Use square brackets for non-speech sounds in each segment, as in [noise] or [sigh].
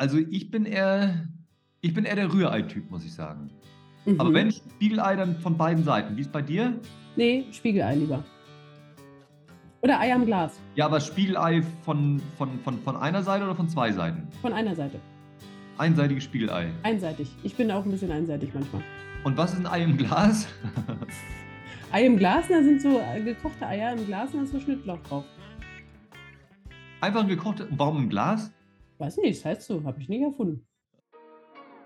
Also ich bin eher, ich bin eher der Rührei-Typ, muss ich sagen. Mhm. Aber wenn Spiegelei, dann von beiden Seiten. Wie ist bei dir? Nee, Spiegelei lieber. Oder Eier im Glas. Ja, aber Spiegelei von, von, von, von einer Seite oder von zwei Seiten? Von einer Seite. Einseitige Spiegelei. Einseitig. Ich bin auch ein bisschen einseitig manchmal. Und was ist ein Ei im Glas? [laughs] Ei im Glas, da sind so äh, gekochte Eier im Glas und da ist so Schnittlauch drauf. Einfach ein gekochtes. Warum im Glas? Weiß nicht, das heißt so, habe ich nie erfunden.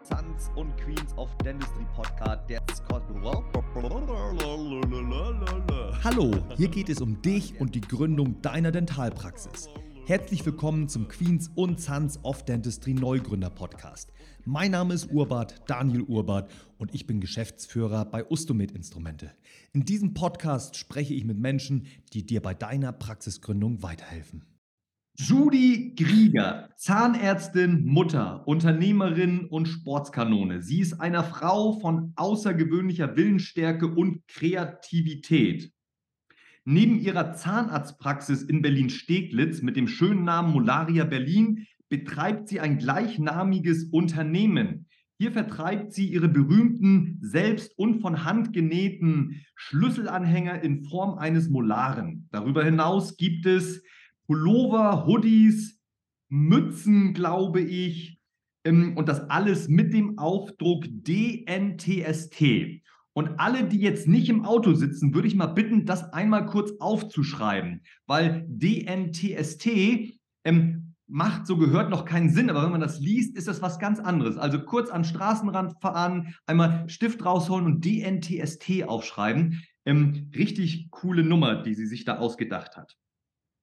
Sons und Queens of Dentistry Podcast, der Scott. Hallo, hier geht es um dich und die Gründung deiner Dentalpraxis. Herzlich willkommen zum Queens und Sons of Dentistry Neugründer Podcast. Mein Name ist Urbart, Daniel Urbart und ich bin Geschäftsführer bei Ustomed Instrumente. In diesem Podcast spreche ich mit Menschen, die dir bei deiner Praxisgründung weiterhelfen. Judy Grieger, Zahnärztin, Mutter, Unternehmerin und Sportskanone. Sie ist eine Frau von außergewöhnlicher Willensstärke und Kreativität. Neben ihrer Zahnarztpraxis in Berlin-Steglitz mit dem schönen Namen Molaria Berlin betreibt sie ein gleichnamiges Unternehmen. Hier vertreibt sie ihre berühmten, selbst und von Hand genähten Schlüsselanhänger in Form eines Molaren. Darüber hinaus gibt es Pullover, Hoodies, Mützen, glaube ich, ähm, und das alles mit dem Aufdruck DNTST. Und alle, die jetzt nicht im Auto sitzen, würde ich mal bitten, das einmal kurz aufzuschreiben, weil DNTST ähm, macht so gehört noch keinen Sinn, aber wenn man das liest, ist das was ganz anderes. Also kurz an Straßenrand fahren, einmal Stift rausholen und DNTST aufschreiben. Ähm, richtig coole Nummer, die sie sich da ausgedacht hat.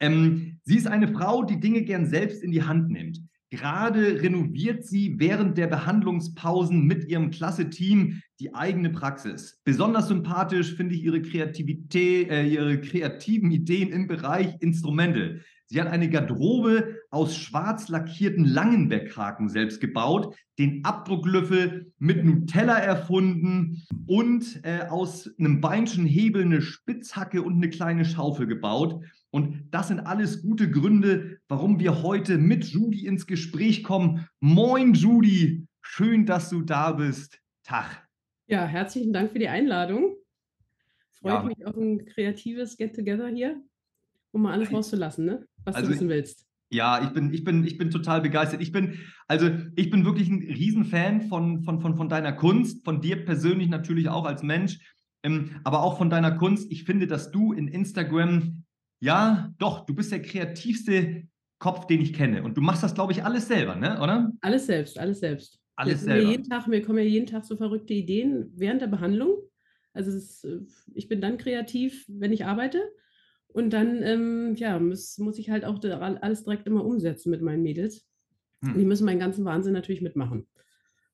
Ähm, sie ist eine Frau, die Dinge gern selbst in die Hand nimmt. Gerade renoviert sie während der Behandlungspausen mit ihrem klasse Team die eigene Praxis. Besonders sympathisch finde ich ihre Kreativität, äh, ihre kreativen Ideen im Bereich Instrumente. Sie hat eine Garderobe aus schwarz lackierten Langenbeckhaken selbst gebaut, den Abdrucklöffel mit Nutella erfunden und äh, aus einem Beinchen Hebel eine Spitzhacke und eine kleine Schaufel gebaut. Und das sind alles gute Gründe, warum wir heute mit Judy ins Gespräch kommen. Moin, Judy. Schön, dass du da bist. Tag. Ja, herzlichen Dank für die Einladung. Freut Ja. mich auf ein kreatives Get-Together hier, um mal alles rauszulassen, ne? was Also du wissen willst. Ja, ich bin, ich bin, ich bin total begeistert. Ich bin, also ich bin wirklich ein Riesenfan von, von, von, von deiner Kunst, von dir persönlich natürlich auch als Mensch, ähm, aber auch von deiner Kunst. Ich finde, dass du in Instagram, ja, doch, du bist der kreativste Kopf, den ich kenne. Und du machst das, glaube ich, alles selber, ne? Oder? Alles selbst, alles selbst. Alles mir, mir selber. jeden Tag, mir kommen ja jeden Tag so verrückte Ideen während der Behandlung. Also ist, äh, ich bin dann kreativ, wenn ich arbeite. Und dann ähm, ja, muss, muss ich halt auch alles direkt immer umsetzen mit meinen Mädels. Hm. Die müssen meinen ganzen Wahnsinn natürlich mitmachen.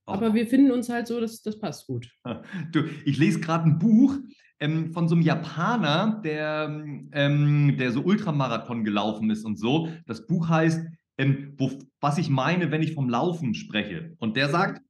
Oh. Aber wir finden uns halt so, dass das passt gut. [laughs] Du, ich lese gerade ein Buch ähm, von so einem Japaner, der, ähm, der so Ultramarathon gelaufen ist und so. Das Buch heißt, ähm, wo, was ich meine, wenn ich vom Laufen spreche. Und der sagt,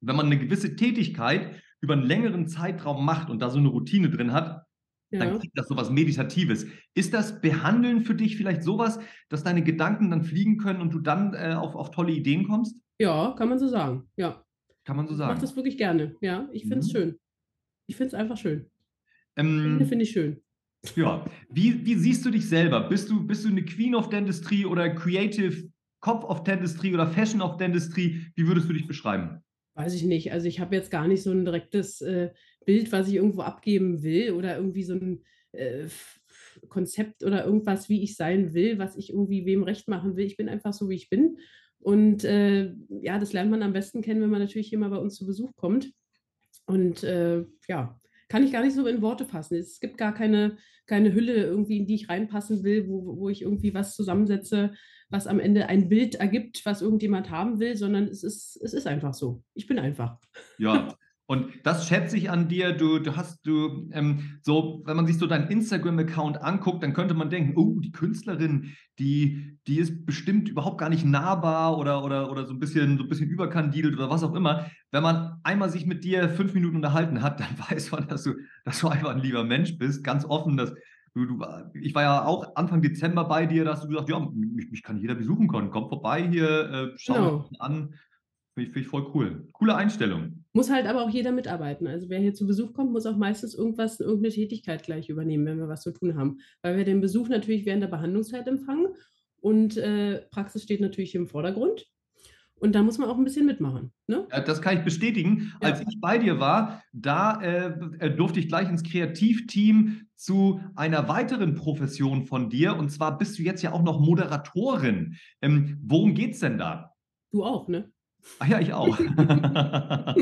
wenn man eine gewisse Tätigkeit über einen längeren Zeitraum macht und da so eine Routine drin hat, Ja. dann kriegt das sowas Meditatives. Ist das Behandeln für dich vielleicht sowas, dass deine Gedanken dann fliegen können und du dann äh, auf, auf tolle Ideen kommst? ja, kann man so sagen. Ja. Kann man so Ich mache sagen. das wirklich gerne. Ja, ich finde es Mhm. schön. Ich finde es einfach schön. Ähm, Finde finde ich schön. Ja, wie, wie siehst du dich selber? Bist du, bist du eine Queen of Dentistry oder Creative Cop of Dentistry oder Fashion of Dentistry? Wie würdest du dich beschreiben? Weiß ich nicht. Also ich habe jetzt gar nicht so ein direktes äh, Bild, was ich irgendwo abgeben will oder irgendwie so ein äh, Konzept oder irgendwas, wie ich sein will, was ich irgendwie wem recht machen will. Ich bin einfach so, wie ich bin. Und äh, ja, das lernt man am besten kennen, wenn man natürlich hier mal bei uns zu Besuch kommt. Und äh, ja, kann ich gar nicht so in Worte fassen. Es gibt gar keine, keine Hülle irgendwie, in die ich reinpassen will, wo, wo ich irgendwie was zusammensetze, was am Ende ein Bild ergibt, was irgendjemand haben will, sondern es ist, es ist einfach so. Ich bin einfach. Ja, und das schätze ich an dir. Du, du hast, du, ähm, so, wenn man sich so deinen Instagram-Account anguckt, dann könnte man denken, oh, die Künstlerin, die, die ist bestimmt überhaupt gar nicht nahbar oder, oder, oder so ein bisschen, so ein bisschen überkandidelt oder was auch immer. Wenn man einmal sich mit dir fünf Minuten unterhalten hat, dann [laughs] weiß man, dass du, dass du einfach ein lieber Mensch bist, ganz offen. Das du, du, ich war ja auch Anfang Dezember bei dir, da hast du gesagt, ja, mich, mich kann jeder besuchen können. Komm vorbei hier, äh, schau Genau. genau. an. Finde ich, find ich voll cool. Coole Einstellung. Muss halt aber auch jeder mitarbeiten. Also wer hier zu Besuch kommt, muss auch meistens irgendwas, irgendeine Tätigkeit gleich übernehmen, wenn wir was zu tun haben. Weil wir den Besuch natürlich während der Behandlungszeit empfangen und äh, Praxis steht natürlich im Vordergrund. Und da muss man auch ein bisschen mitmachen. Ne? Ja, das kann ich bestätigen. Ja. Als ich bei dir war, da äh, äh, durfte ich gleich ins Kreativteam zu einer weiteren Profession von dir. Und zwar bist du jetzt ja auch noch Moderatorin. Ähm, worum geht's denn da? Du auch, ne? Ach ja, ich auch. Ja,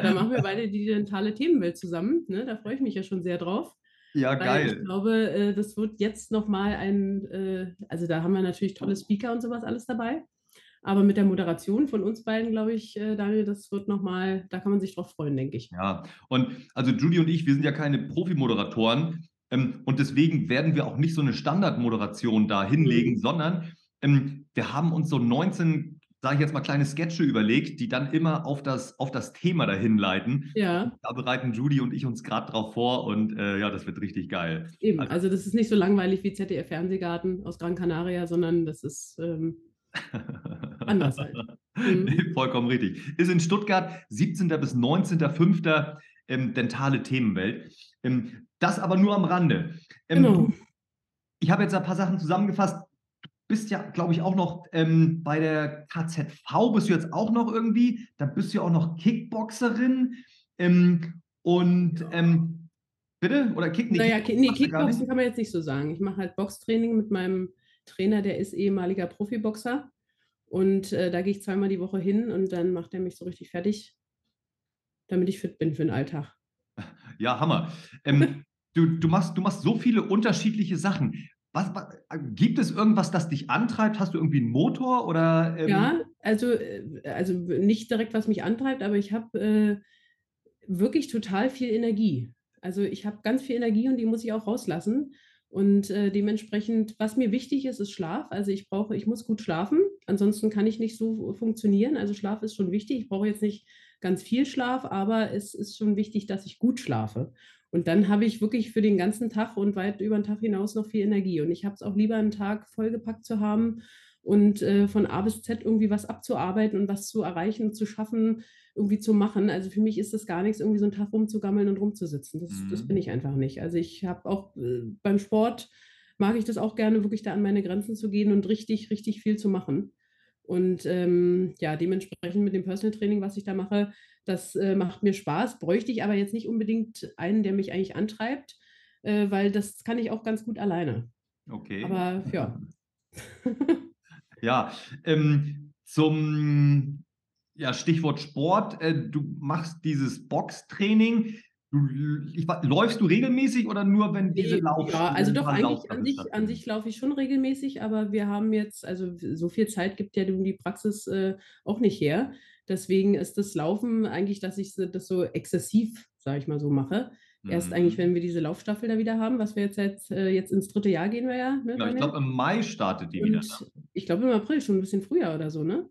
da machen wir [laughs] beide die dentale Themenwelt zusammen. Ne? Da freue ich mich ja schon sehr drauf. ja, geil. ich glaube, äh, das wird jetzt nochmal ein, äh, also da haben wir natürlich tolle Speaker und sowas alles dabei. Aber mit der Moderation von uns beiden, glaube ich, äh, Daniel, das wird nochmal, da kann man sich drauf freuen, denke ich. Ja, und also Judy und ich, wir sind ja keine Profi-Moderatoren ähm, und deswegen werden wir auch nicht so eine Standardmoderation da hinlegen, Mhm. sondern ähm, wir haben uns so 19, sage ich jetzt mal, kleine Sketche überlegt, die dann immer auf das, auf das Thema dahin leiten. Ja, Da bereiten Judy und ich uns gerade drauf vor und äh, ja, das wird richtig geil. eben. Also- Also das ist nicht so langweilig wie ZDF Fernsehgarten aus Gran Canaria, sondern das ist ähm, [laughs] anders halt. Mhm. Vollkommen richtig. Ist in Stuttgart 17. bis 19.05. Ähm, dentale Themenwelt. Ähm, das aber nur am Rande. Ähm, Genau. ich habe jetzt ein paar Sachen zusammengefasst. Du bist ja, glaube ich, auch noch ähm, bei der KZV, bist du jetzt auch noch irgendwie. Da bist du ja auch noch Kickboxerin. Ähm, und ähm, bitte? Oder Kick? Naja, nee, machst du gar Kickboxen kann man jetzt nicht so sagen. Ich mache halt Boxtraining mit meinem Trainer, der ist ehemaliger Profiboxer. Und äh, da gehe ich zweimal die Woche hin und dann macht er mich so richtig fertig, damit ich fit bin für den Alltag. Ja, Hammer. Ähm, du, du, machst, du machst so viele unterschiedliche Sachen. Was, was, gibt es irgendwas, das dich antreibt? Hast du irgendwie einen Motor oder? ähm, Ja, also, äh, also nicht direkt, was mich antreibt, aber ich habe äh, wirklich total viel Energie. Also ich habe ganz viel Energie und die muss ich auch rauslassen. Und äh, dementsprechend, was mir wichtig ist, ist Schlaf. Also ich brauche, ich muss gut schlafen, ansonsten kann ich nicht so funktionieren. Also Schlaf ist schon wichtig. Ich brauche jetzt nicht ganz viel Schlaf, aber es ist schon wichtig, dass ich gut schlafe. Und dann habe ich wirklich für den ganzen Tag und weit über den Tag hinaus noch viel Energie. Und ich habe es auch lieber einen Tag vollgepackt zu haben und äh, von A bis Z irgendwie was abzuarbeiten und was zu erreichen und zu schaffen, irgendwie zu machen. Also für mich ist das gar nichts, irgendwie so einen Tag rumzugammeln und rumzusitzen. Das, das Mhm. bin ich einfach nicht. Also ich habe auch äh, beim Sport mag ich das auch gerne, wirklich da an meine Grenzen zu gehen und richtig, richtig viel zu machen. Und ähm, ja, dementsprechend mit dem Personal Training, was ich da mache, das äh, macht mir Spaß. Bräuchte ich aber jetzt nicht unbedingt einen, der mich eigentlich antreibt, äh, weil das kann ich auch ganz gut alleine. Okay. Aber ja. [laughs] Ja, ähm, zum ja, Stichwort Sport. Äh, du machst dieses Boxtraining. Du, ich, läufst du regelmäßig oder nur, wenn diese Nee, Lauf? ja, also doch eigentlich an sich, an sich laufe ich schon regelmäßig, aber wir haben jetzt, also so viel Zeit gibt ja die Praxis äh, auch nicht her. Deswegen ist das Laufen eigentlich, dass ich das so exzessiv, sage ich mal so, mache. Erst Mhm. eigentlich, wenn wir diese Laufstaffel da wieder haben, was wir jetzt seit, äh, jetzt ins dritte Jahr gehen wir ja. Ne, Genau, ich glaube, im Mai startet die wieder. Und Ne? ich glaube im April, schon ein bisschen früher oder so, ne?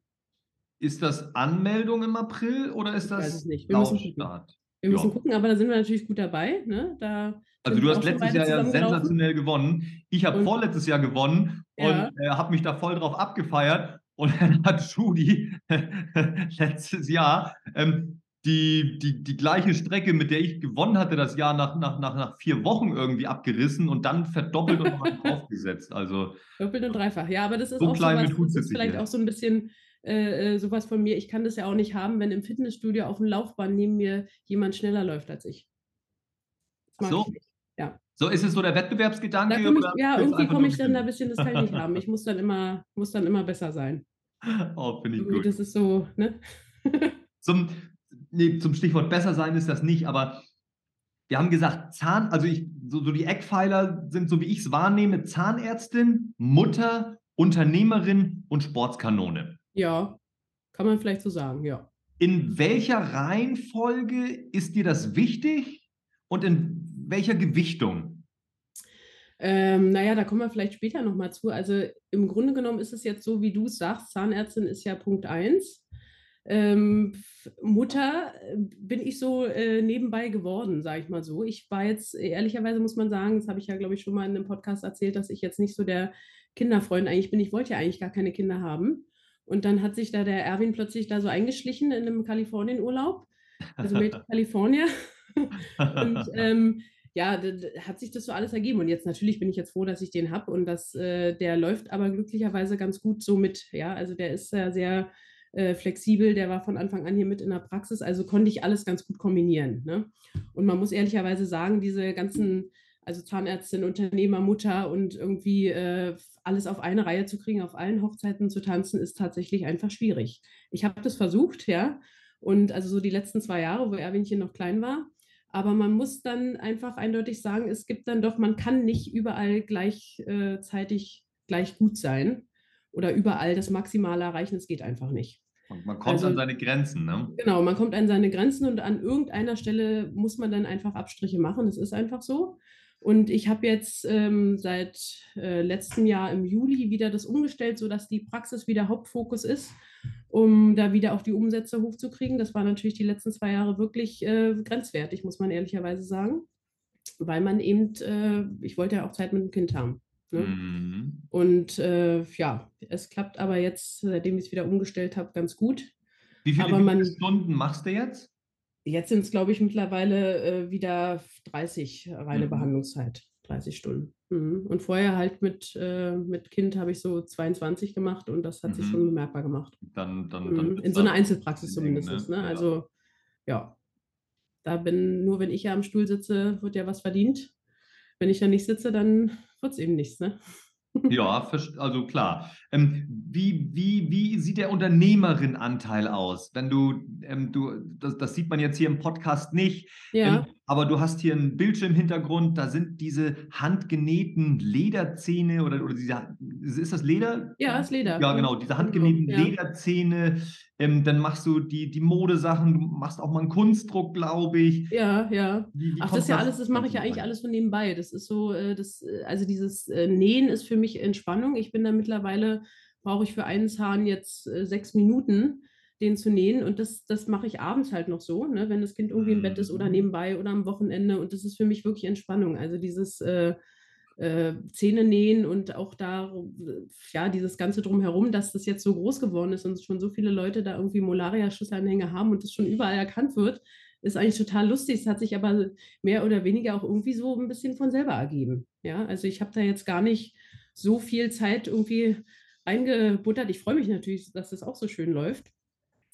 Ist das Anmeldung im April oder ist Ich weiß das es nicht. Laufstart? Wir müssen Ja. gucken, aber da sind wir natürlich gut dabei. Ne? Da Also du hast letztes Jahr ja sensationell gewonnen. Ich habe vorletztes Jahr gewonnen Ja. und äh, habe mich da voll drauf abgefeiert. Und dann hat Judy [laughs] letztes Jahr ähm, die, die, die gleiche Strecke, mit der ich gewonnen hatte, das Jahr nach, nach, nach, nach vier Wochen irgendwie abgerissen und dann verdoppelt und nochmal [laughs] draufgesetzt. Also Doppelt und dreifach. Ja, aber das ist So auch klein mit Hut das ist vielleicht hier. auch so ein bisschen äh, äh, sowas von mir. Ich kann das ja auch nicht haben, wenn im Fitnessstudio auf dem Laufband neben mir jemand schneller läuft als ich. So. ich. Ja, so ist es so der da Wettbewerbsgedanke. ich, ja irgendwie komme ich dann da ein bisschen, das kann ich nicht haben. Ich muss dann immer, muss dann immer besser sein. [laughs] Oh, finde ich Irgendwie, gut. das ist so, ne? [laughs] Zum, nee, zum Stichwort besser sein ist das nicht, aber wir haben gesagt, Zahn, also ich, so, so die Eckpfeiler sind, so wie ich es wahrnehme, Zahnärztin, Mutter, Unternehmerin und Sportskanone. Ja, kann man vielleicht so sagen, ja. In welcher Reihenfolge ist dir das wichtig und in welcher Gewichtung? Ähm, naja, da kommen wir vielleicht später nochmal zu. Also im Grunde genommen ist es jetzt so, wie du es sagst, Zahnärztin ist ja Punkt 1. ähm, Mutter äh, bin ich so äh, nebenbei geworden, sage ich mal so. Ich war jetzt, ehrlicherweise muss man sagen, das habe ich ja, glaube ich, schon mal in einem Podcast erzählt, dass ich jetzt nicht so der Kinderfreund eigentlich bin. Ich wollte ja eigentlich gar keine Kinder haben. Und dann hat sich da der Erwin plötzlich da so eingeschlichen in einem Kalifornienurlaub, also mit [laughs] California. [laughs] und ähm, ja, hat sich das so alles ergeben. Und jetzt natürlich bin ich jetzt froh, dass ich den habe und dass äh, der läuft aber glücklicherweise ganz gut so mit. Ja, also der ist ja sehr äh, flexibel, der war von Anfang an hier mit in der Praxis, also konnte ich alles ganz gut kombinieren. Ne? Und man muss ehrlicherweise sagen, diese ganzen, also Zahnärztin, Unternehmer, Mutter und irgendwie äh, alles auf eine Reihe zu kriegen, auf allen Hochzeiten zu tanzen, ist tatsächlich einfach schwierig. Ich habe das versucht, ja, und also so die letzten zwei Jahre, wo Erwinchen noch klein war. Aber man muss dann einfach eindeutig sagen, es gibt dann doch, man kann nicht überall gleichzeitig äh, gleich gut sein oder überall das Maximale erreichen. Es geht einfach nicht. Und man kommt also, an seine Grenzen, ne? Genau, man kommt an seine Grenzen und an irgendeiner Stelle muss man dann einfach Abstriche machen. Das ist einfach so. Und ich habe jetzt ähm, seit äh, letztem Jahr im Juli wieder das umgestellt, sodass die Praxis wieder Hauptfokus ist, um da wieder auch die Umsätze hochzukriegen. Das war natürlich die letzten zwei Jahre wirklich äh, grenzwertig, muss man ehrlicherweise sagen, weil man eben, äh, ich wollte ja auch Zeit mit dem Kind haben. Ne? Mhm. Und äh, ja, es klappt aber jetzt, seitdem ich es wieder umgestellt habe, ganz gut. Wie viele, wie viele Stunden machst du jetzt? Jetzt sind es, glaube ich, mittlerweile äh, wieder 30 reine mhm. Behandlungszeit, 30 Stunden. Mhm. Und vorher halt mit, äh, mit Kind habe ich so 22 gemacht und das hat sich schon mhm. bemerkbar gemacht. Dann, dann, dann mhm. In so einer Einzelpraxis zumindest. Ne? Ne? Also ja, da bin nur, wenn ich ja am Stuhl sitze, wird ja was verdient. Wenn ich da nicht sitze, dann wird es eben nichts, ne? Ja, also klar. Ähm, wie, wie, wie sieht der Unternehmerin-Anteil aus? Wenn du, ähm, du das, das, sieht man jetzt hier im Podcast nicht, ja. ähm, aber du hast hier einen Bildschirmhintergrund, da sind diese handgenähten Lederzähne oder, oder diese, ist das Leder? Ja, ist Leder. Ja, genau, diese handgenähten ja. Lederzähne. Ähm, dann machst du die, die Modesachen, du machst auch mal einen Kunstdruck, glaube ich. Ja, ja. Wie, wie Ach, das ist ja alles, das mache ich ja eigentlich alles von nebenbei. Das ist so, äh, das, äh, also dieses äh, Nähen ist für mich Entspannung. Ich bin da mittlerweile, brauche ich für einen Zahn jetzt sechs Minuten den zu nähen. Und das, das mache ich abends halt noch so, ne, wenn das Kind irgendwie im Bett ist oder mhm. nebenbei oder am Wochenende. Und das ist für mich wirklich Entspannung. Also dieses äh, äh, Zähne nähen und auch da, ja, dieses Ganze drumherum, dass das jetzt so groß geworden ist und schon so viele Leute da irgendwie Molaria-Schussanhänge haben und das schon überall erkannt wird, ist eigentlich total lustig. Es hat sich aber mehr oder weniger auch irgendwie so ein bisschen von selber ergeben. Ja, also ich habe da jetzt gar nicht so viel Zeit irgendwie eingebuttert. Ich freue mich natürlich, dass das auch so schön läuft.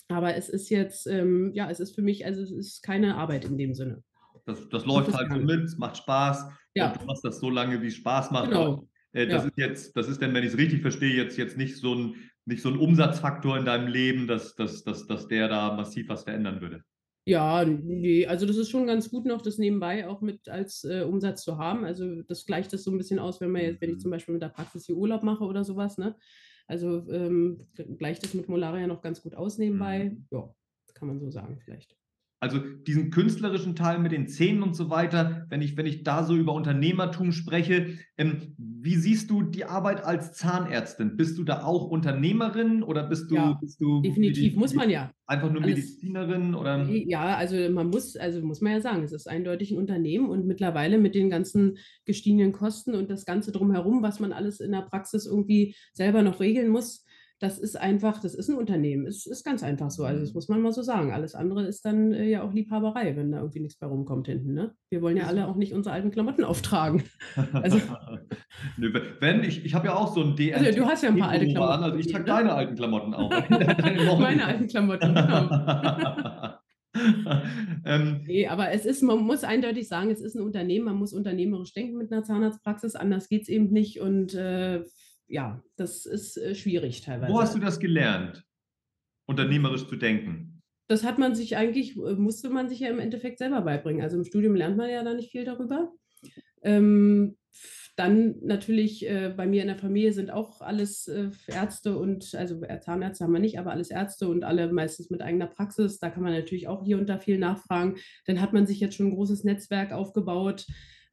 Aber es ist jetzt, ähm, ja, es ist für mich, also es ist keine Arbeit in dem Sinne. Das, das läuft halt so mit, es macht Spaß. Ja. Du machst das so lange, wie es Spaß macht. Genau. äh, das ja. ist jetzt, das ist dann, wenn ich es richtig verstehe, jetzt, jetzt nicht so ein, nicht so ein Umsatzfaktor in deinem Leben, dass, dass, dass, dass der da massiv was verändern würde. Ja, nee, also das ist schon ganz gut noch, das nebenbei auch mit als äh, Umsatz zu haben. Also das gleicht das so ein bisschen aus, wenn man jetzt, wenn ich mhm. zum Beispiel mit der Praxis hier Urlaub mache oder sowas, ne? Also ähm, gleicht das mit Molaria noch ganz gut aus nebenbei. Mhm. Ja, kann man so sagen vielleicht. Also diesen künstlerischen Teil mit den Zähnen und so weiter, wenn ich, wenn ich da so über Unternehmertum spreche, ähm, wie siehst du die Arbeit als Zahnärztin? Bist du da auch Unternehmerin oder bist du, ja, bist du definitiv muss man ja einfach nur Alles, Medizinerin oder? Ja, also man muss, also muss man ja sagen, es ist eindeutig ein Unternehmen und mittlerweile mit den ganzen gestiegenen Kosten und das Ganze drumherum, was man alles in der Praxis irgendwie selber noch regeln muss, das ist einfach, das ist ein Unternehmen. Es ist ganz einfach so. Also das mhm. muss man mal so sagen. Alles andere ist dann äh, ja auch Liebhaberei, wenn da irgendwie nichts bei rumkommt hinten. Ne? Wir wollen ja alle auch nicht unsere alten Klamotten auftragen. [laughs] Also, wenn, ich, ich habe ja auch so ein DM. Also du hast ja ein paar alte Klamotten. An, also ich trage ne? deine alten Klamotten auch. [laughs] Meine alten Klamotten, genau. [laughs] ähm, nee, aber es ist, man muss eindeutig sagen, es ist ein Unternehmen, man muss unternehmerisch denken mit einer Zahnarztpraxis, anders geht es eben nicht. Und äh, ja, das ist äh, schwierig teilweise. Wo hast du das gelernt, unternehmerisch zu denken? Das hat man sich eigentlich, äh, musste man sich ja im Endeffekt selber beibringen. Also im Studium lernt man ja da nicht viel darüber. Ähm, dann natürlich äh, bei mir in der Familie sind auch alles äh, Ärzte und, also äh, Zahnärzte haben wir nicht, aber alles Ärzte und alle meistens mit eigener Praxis. Da kann man natürlich auch hier und da viel nachfragen. Dann hat man sich jetzt schon ein großes Netzwerk aufgebaut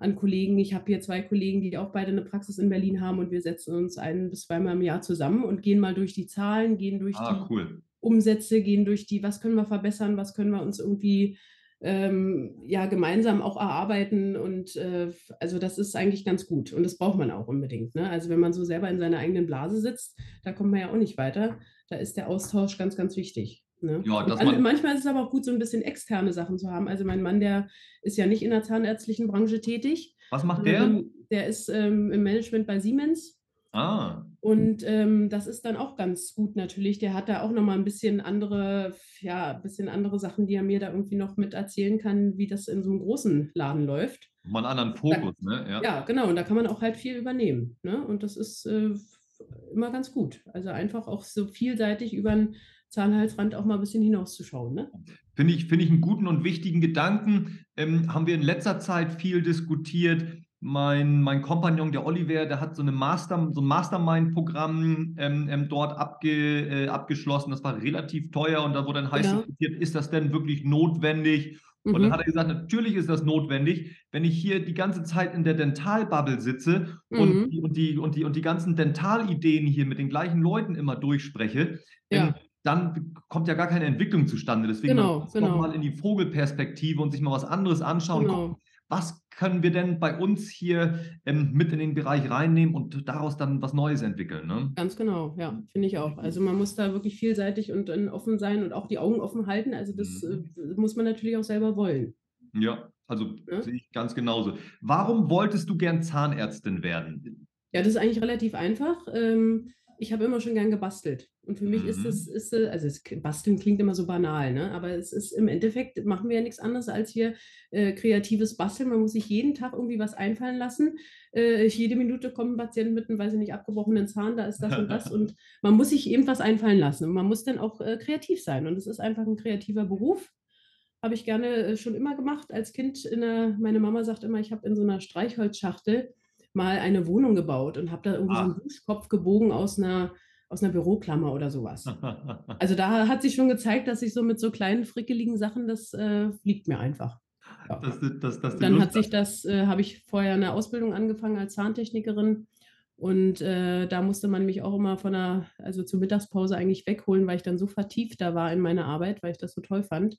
an Kollegen. Ich habe hier zwei Kollegen, die auch beide eine Praxis in Berlin haben und wir setzen uns ein bis zweimal im Jahr zusammen und gehen mal durch die Zahlen, gehen durch ah, die cool. Umsätze gehen durch die, was können wir verbessern, was können wir uns irgendwie ähm, ja gemeinsam auch erarbeiten und äh, also das ist eigentlich ganz gut und das braucht man auch unbedingt. Ne? Also wenn man so selber in seiner eigenen Blase sitzt, da kommt man ja auch nicht weiter. Da ist der Austausch ganz, ganz wichtig. Ne? Ja, dass Und man- manchmal ist es aber auch gut, so ein bisschen externe Sachen zu haben. Also mein Mann, der ist ja nicht in der zahnärztlichen Branche tätig. Was macht der? sondern Der ist ähm, im Management bei Siemens. Ah, Und ähm, das ist dann auch ganz gut natürlich. Der hat da auch nochmal ein bisschen andere, ja, ein bisschen andere Sachen, die er mir da irgendwie noch mit erzählen kann, wie das in so einem großen Laden läuft. mal einen anderen Fokus, ne? Ja. Ja, genau. Und da kann man auch halt viel übernehmen. Ne? Und das ist äh, immer ganz gut. Also einfach auch so vielseitig über den Zahnhalsrand auch mal ein bisschen hinauszuschauen. Ne? Finde ich, finde ich einen guten und wichtigen Gedanken. Ähm, haben wir in letzter Zeit viel diskutiert. Mein, mein Kompagnon, der Oliver, der hat so, eine Master, so ein Mastermind-Programm ähm, ähm, dort abge, äh, abgeschlossen. Das war relativ teuer und da wurde dann heiß Genau. diskutiert, ist das denn wirklich notwendig? Und dann Mhm. hat er gesagt, natürlich ist das notwendig, wenn ich hier die ganze Zeit in der Dentalbubble sitze und, Mhm. die, und, die, und, die, und die ganzen Dentalideen hier mit den gleichen Leuten immer durchspreche, Ja. Dann kommt ja gar keine Entwicklung zustande. Deswegen Genau, genau. noch mal in die Vogelperspektive und sich mal was anderes anschauen. Genau. Gucken, was können wir denn bei uns hier ähm, mit in den Bereich reinnehmen und daraus dann was Neues entwickeln? Ne? Ganz genau, ja, finde ich auch. Also man muss da wirklich vielseitig und offen sein und auch die Augen offen halten. Also das Mhm. äh, muss man natürlich auch selber wollen. Ja, also Ja. sehe ich ganz genauso. Warum wolltest du gern Zahnärztin werden? Ja, das ist eigentlich relativ einfach. Ähm, ich habe immer schon gern gebastelt. Und für mich ist Mhm. es, ist, also es, Basteln klingt immer so banal, ne? aber es ist im Endeffekt, machen wir ja nichts anderes als hier äh, kreatives Basteln. Man muss sich jeden Tag irgendwie was einfallen lassen. Äh, jede Minute kommt ein Patient mit einem, weiß ich nicht, abgebrochenen Zahn, da ist das und das. [laughs] Und man muss sich eben was einfallen lassen. Und man muss dann auch äh, kreativ sein. Und es ist einfach ein kreativer Beruf. Habe ich gerne äh, schon immer gemacht. Als Kind, in der, meine Mama sagt immer, ich habe in so einer Streichholzschachtel mal eine Wohnung gebaut und habe da irgendwie so einen Ach. Duschkopf gebogen aus einer, aus einer Büroklammer oder sowas. [laughs] Also da hat sich schon gezeigt, dass ich so mit so kleinen frickeligen Sachen, das äh, liegt mir einfach. Ja. dass, dass du Dann hat sich das, äh, habe ich vorher eine Ausbildung angefangen als Zahntechnikerin und äh, da musste man mich auch immer von der, also zur Mittagspause eigentlich wegholen, weil ich dann so vertieft da war in meine Arbeit, weil ich das so toll fand.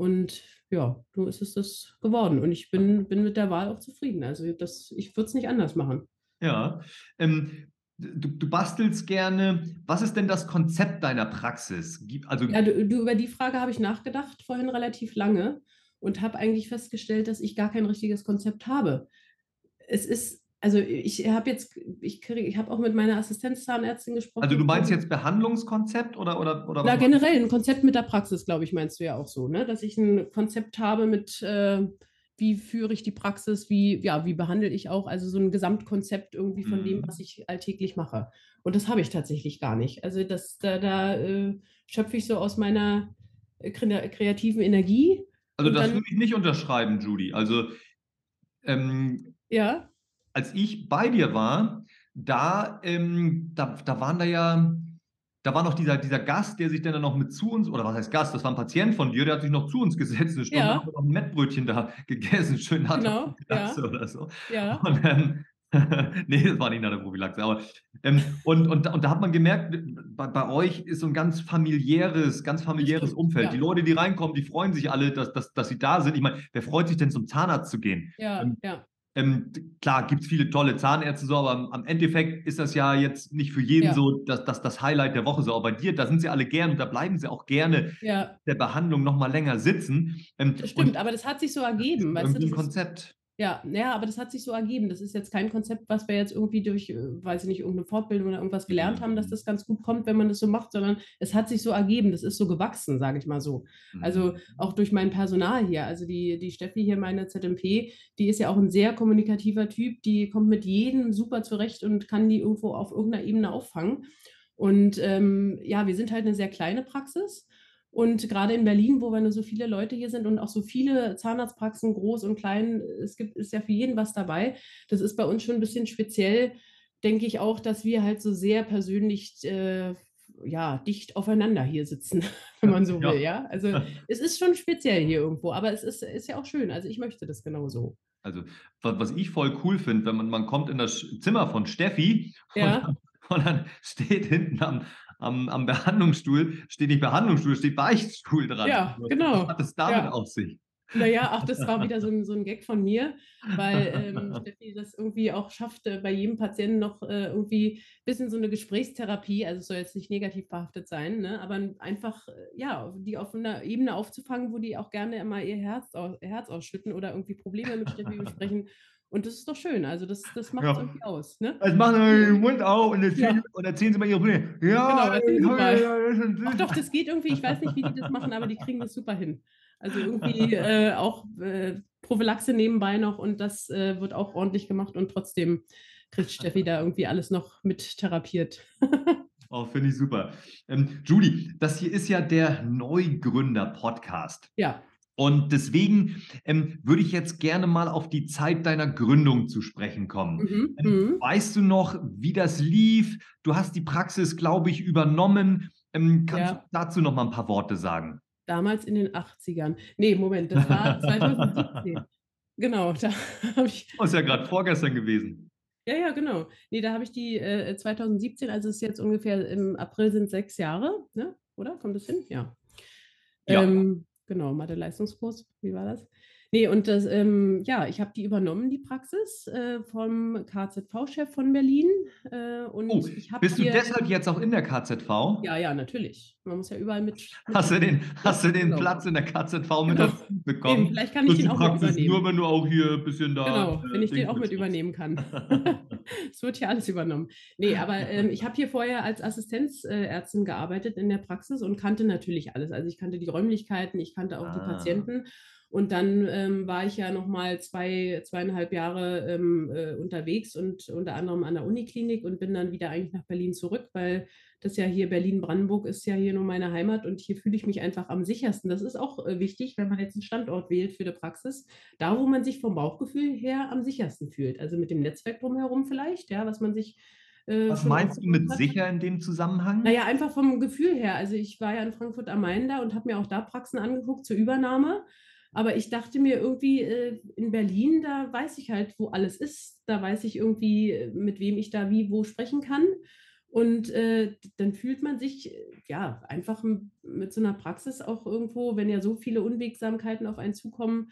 Und ja, so ist es das geworden. Und ich bin, bin mit der Wahl auch zufrieden. Also das, ich würde es nicht anders machen. Ja. Ähm, du, du bastelst gerne. Was ist denn das Konzept deiner Praxis? Also, Ja, du, du, über die Frage habe ich nachgedacht vorhin relativ lange und habe eigentlich festgestellt, dass ich gar kein richtiges Konzept habe. Es ist, also ich habe jetzt, ich kriege, ich habe auch mit meiner Assistenzzahnärztin gesprochen. also du meinst vorhin. jetzt Behandlungskonzept oder, oder, oder Na, generell ein Konzept mit der Praxis, glaube ich, meinst du ja auch so, ne? Dass ich ein Konzept habe mit, äh, wie führe ich die Praxis, wie, ja, wie behandle ich auch, also so ein Gesamtkonzept irgendwie von dem, Mhm. was ich alltäglich mache. Und das habe ich tatsächlich gar nicht. Also das, da, da äh, schöpfe ich so aus meiner äh, kre- kreativen Energie. Also das dann- würde ich nicht unterschreiben, Judy. Also ähm, Ja, als ich bei dir war, da, ähm, da, da waren da ja, da war noch dieser, dieser Gast, der sich dann noch mit zu uns, oder was heißt Gast, das war ein Patient von dir, der hat sich noch zu uns gesetzt, eine Stunde Ja. haben wir noch ein Mettbrötchen da [laughs] gegessen, schön der Genau, Prophylaxe oder so. ja. Und ähm, [laughs] nee, das war nicht nach der Prophylaxe, aber ähm, und, und, und da hat man gemerkt, bei, bei euch ist so ein ganz familiäres, ganz familiäres Umfeld. ja. Die Leute, die reinkommen, die freuen sich alle, dass, dass, dass sie da sind. Ich meine, wer freut sich denn zum Zahnarzt zu gehen? Ja, Ähm, ja, Ähm, klar, gibt es viele tolle Zahnärzte so, aber am, am Endeffekt ist das ja jetzt nicht für jeden Ja. so das, das, das Highlight der Woche. So, aber bei dir, da sind sie alle gern und da bleiben sie auch gerne ja. der Behandlung nochmal länger sitzen. Ähm, Das stimmt, aber das hat sich so ergeben, weißt du? ein Das ist, Konzept. Ja, ja, aber das hat sich so ergeben. Das ist jetzt kein Konzept, was wir jetzt irgendwie durch, äh, weiß ich nicht, irgendeine Fortbildung oder irgendwas gelernt haben, dass Mhm. das ganz gut kommt, wenn man das so macht, sondern es hat sich so ergeben. Das ist so gewachsen, sage ich mal so. Also Mhm. auch durch mein Personal hier. Also die, die Steffi hier, meine ZMP, die ist ja auch ein sehr kommunikativer Typ. Die kommt mit jedem super zurecht und kann die irgendwo auf irgendeiner Ebene auffangen. Und ähm, ja, wir sind halt eine sehr kleine Praxis. Und gerade in Berlin, wo wir nur so viele Leute hier sind und auch so viele Zahnarztpraxen, groß und klein, es gibt, ist ja für jeden was dabei. Das ist bei uns schon ein bisschen speziell, denke ich auch, dass wir halt so sehr persönlich, äh, ja, dicht aufeinander hier sitzen, [laughs] wenn man so Ja. will, ja. Also [laughs] es ist schon speziell hier irgendwo, aber es ist, ist ja auch schön. Also ich möchte das genauso. Also, was, ich voll cool finde, wenn man, man kommt in das Zimmer von Steffi Ja. und, dann, und dann steht hinten am, am, am Behandlungsstuhl steht nicht Behandlungsstuhl, steht Beichtstuhl dran. Ja, genau. Was hat es damit Ja. auf sich? Naja, ach, das war wieder so [laughs] ein, so ein Gag von mir, weil ähm, Steffi das irgendwie auch schafft, äh, bei jedem Patienten noch äh, irgendwie ein bisschen so eine Gesprächstherapie, also es soll jetzt nicht negativ behaftet sein, ne, aber einfach, äh, ja, die auf einer Ebene aufzufangen, wo die auch gerne mal ihr Herz, aus, ihr Herz ausschütten oder irgendwie Probleme mit Steffi besprechen. [laughs] Und das ist doch schön, also das, das macht es Ja. irgendwie aus. Ne? Jetzt machen Sie den Mund auf und erzählen, Ja. und erzählen Sie mal Ihre Probleme. Ja, Genau, ist Ach doch, das geht irgendwie. Ich weiß nicht, wie die das machen, aber die kriegen das super hin. Also irgendwie äh, auch äh, Prophylaxe nebenbei noch und das äh, wird auch ordentlich gemacht und trotzdem kriegt Steffi da irgendwie alles noch mit therapiert. [laughs] Oh, finde ich super. Ähm, Judy, das hier ist ja der Neugründer-Podcast. ja, Und deswegen ähm, würde ich jetzt gerne mal auf die Zeit deiner Gründung zu sprechen kommen. mhm. Ähm, Mhm. Weißt du noch, wie das lief? Du hast die Praxis, glaube ich, übernommen. Ähm, kannst Ja. du dazu noch mal ein paar Worte sagen? damals in den 80ern. Nee, Moment, das war [laughs] 2017. Genau, da [laughs] habe ich Das ist ja gerade vorgestern gewesen. Ja, ja, genau. Nee, da habe ich die äh, 2017, also es ist jetzt ungefähr im April sind sechs Jahre, ne? oder? Kommt das hin? Ja. Ja. Ähm, genau, Mathe-Leistungskurs, wie war das? Nee, und das, ähm, ja, ich habe die übernommen, die Praxis, äh, vom KZV-Chef von Berlin. Äh, und Oh, ich Bist du deshalb jetzt auch in der KZV? Ja, ja, natürlich. Man muss ja überall mit. mit [laughs] Hast du den, hast du den Genau. Platz in der KZV mit Genau. dazu bekommen? Eben, vielleicht kann ich den auch mit Praxis übernehmen. nur, wenn du auch hier ein bisschen da. Genau, wenn ich den auch mit übernehmen kann. [laughs] [laughs] Es wird hier alles übernommen. Nee, aber ähm, ich habe hier vorher als Assistenzärztin gearbeitet in der Praxis und kannte natürlich alles. Also ich kannte die Räumlichkeiten, ich kannte auch die Ah. Patienten. Und dann ähm, war ich ja nochmal zwei, zweieinhalb Jahre ähm, äh, unterwegs und unter anderem an der Uniklinik und bin dann wieder eigentlich nach Berlin zurück, weil das ja hier Berlin-Brandenburg ist ja hier nur meine Heimat und hier fühle ich mich einfach am sichersten. Das ist auch äh, wichtig, wenn man jetzt einen Standort wählt für die Praxis da, wo man sich vom Bauchgefühl her am sichersten fühlt. Also mit dem Netzwerk drumherum vielleicht, ja, was man sich. Äh, Was meinst du mit sicher in dem Zusammenhang? Naja, einfach vom Gefühl her. Also ich war ja in Frankfurt am Main da und habe mir auch da Praxen angeguckt zur Übernahme. Aber ich dachte mir irgendwie, äh, in Berlin, da weiß ich halt, wo alles ist. Da weiß ich irgendwie, mit wem ich da wie wo sprechen kann. Und äh, dann fühlt man sich äh, ja einfach mit so einer Praxis auch irgendwo, wenn ja so viele Unwegsamkeiten auf einen zukommen,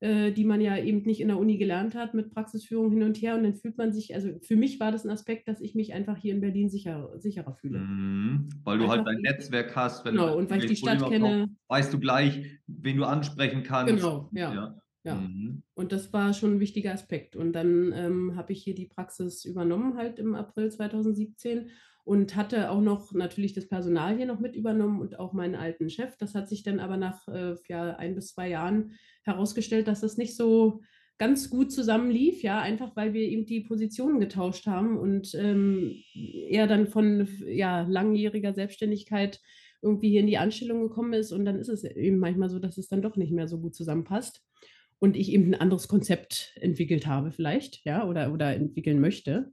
äh, die man ja eben nicht in der Uni gelernt hat, mit Praxisführung hin und her. Und dann fühlt man sich, also für mich war das ein Aspekt, dass ich mich einfach hier in Berlin sicher, sicherer fühle. Mhm, weil du halt Einfach dein weil- Netzwerk hast. Wenn Genau, du und weil ich die Stadt kenne. Weißt du gleich, wen du ansprechen kannst. Genau, ja. Ja. Mhm. Und das war schon ein wichtiger Aspekt. Und dann ähm, habe ich hier die Praxis übernommen, halt im April 2017 und hatte auch noch natürlich das Personal hier noch mit übernommen und auch meinen alten Chef. Das hat sich dann aber nach äh, ja, ein bis zwei Jahren herausgestellt, dass das nicht so ganz gut zusammenlief, ja, einfach weil wir eben die Positionen getauscht haben und ähm, er dann von ja, langjähriger Selbstständigkeit irgendwie hier in die Anstellung gekommen ist und dann ist es eben manchmal so, dass es dann doch nicht mehr so gut zusammenpasst und ich eben ein anderes Konzept entwickelt habe vielleicht, ja, oder, oder entwickeln möchte.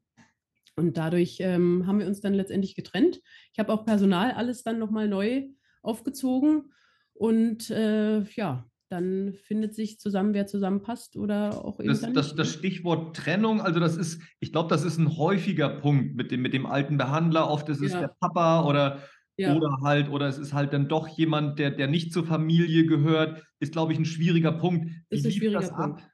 Und dadurch ähm, haben wir uns dann letztendlich getrennt. Ich habe auch Personal alles dann nochmal neu aufgezogen und äh, ja, dann findet sich zusammen, wer zusammenpasst oder auch eben Das, das, das? Stichwort Trennung, also das ist, ich glaube, das ist ein häufiger Punkt mit dem, mit dem alten Behandler. Oft ist es Ja. der Papa oder, Ja. oder halt, oder es ist halt dann doch jemand, der, der nicht zur Familie gehört, ist, glaube ich, ein schwieriger Punkt. Wie Ist ein schwieriger das ab? Punkt.